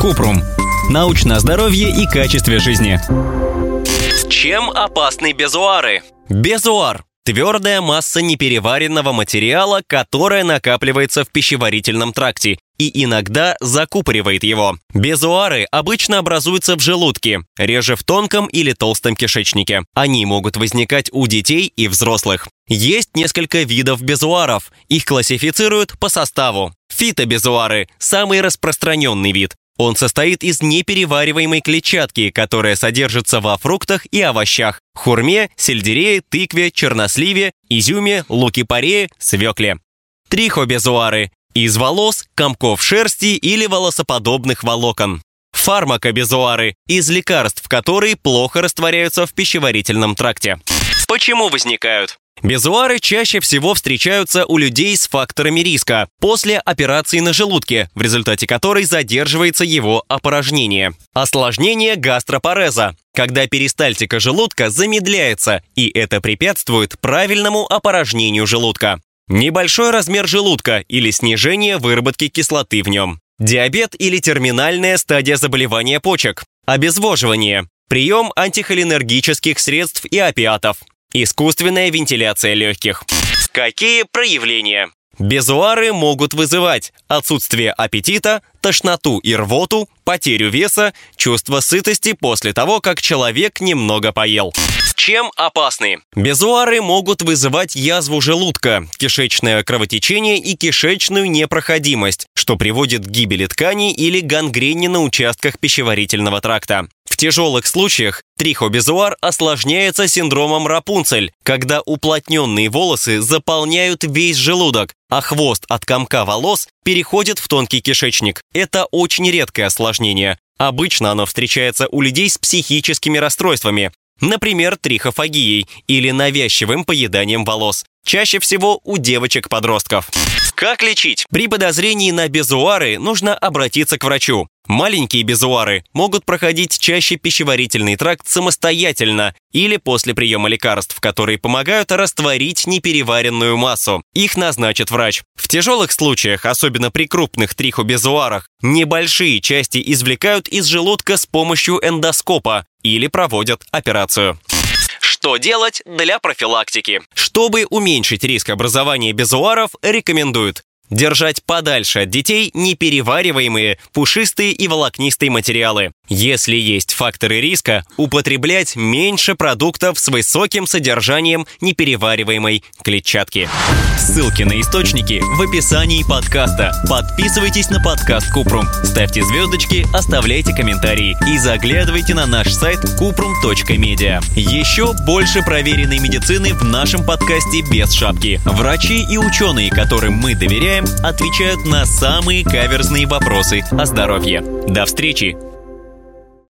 Купрум. Научное здоровье и качестве жизни. Чем опасны безуары? Безуар – твердая масса непереваренного материала, которая накапливается в пищеварительном тракте и иногда закупоривает его. Безуары обычно образуются в желудке, реже в тонком или толстом кишечнике. Они могут возникать у детей и взрослых. Есть несколько видов безуаров. Их классифицируют по составу. Фитобезуары – самый распространенный вид. Он состоит из неперевариваемой клетчатки, которая содержится во фруктах и овощах, хурме, сельдерее, тыкве, черносливе, изюме, луки-порее, свекле. Трихобезуары – из волос, комков шерсти или волосоподобных волокон. Фармакобезуары – из лекарств, которые плохо растворяются в пищеварительном тракте. Почему возникают? Безуары чаще всего встречаются у людей с факторами риска после операции на желудке, в результате которой задерживается его опорожнение. Осложнение гастропареза, когда перистальтика желудка замедляется, и это препятствует правильному опорожнению желудка. Небольшой размер желудка или снижение выработки кислоты в нем. Диабет или терминальная стадия заболевания почек. Обезвоживание. Прием антихолинергических средств и опиатов. Искусственная вентиляция легких. Какие проявления? Безуары могут вызывать отсутствие аппетита, тошноту и рвоту, потерю веса, чувство сытости после того, как человек немного поел. Чем опасны? Безуары могут вызывать язву желудка, кишечное кровотечение и кишечную непроходимость, что приводит к гибели тканей или гангрене на участках пищеварительного тракта. В тяжелых случаях трихобезуар осложняется синдромом Рапунцель, когда уплотненные волосы заполняют весь желудок, а хвост от комка волос переходит в тонкий кишечник. Это очень редкое осложнение. Обычно оно встречается у людей с психическими расстройствами, например, трихофагией или навязчивым поеданием волос. Чаще всего у девочек-подростков. Как лечить? При подозрении на безуары нужно обратиться к врачу. Маленькие безуары могут проходить чаще пищеварительный тракт самостоятельно или после приема лекарств, которые помогают растворить непереваренную массу. Их назначит врач. В тяжелых случаях, особенно при крупных трихобезуарах, небольшие части извлекают из желудка с помощью эндоскопа или проводят операцию. Что делать для профилактики? Чтобы уменьшить риск образования безуаров, рекомендуют Держать подальше от детей неперевариваемые, пушистые и волокнистые материалы. Если есть факторы риска, употреблять меньше продуктов с высоким содержанием неперевариваемой клетчатки. Ссылки на источники в описании подкаста. Подписывайтесь на подкаст Купрум, ставьте звездочки, оставляйте комментарии и заглядывайте на наш сайт kuprum.media. Еще больше проверенной медицины в нашем подкасте без шапки. Врачи и ученые, которым мы доверяем, отвечают на самые каверзные вопросы о здоровье. До встречи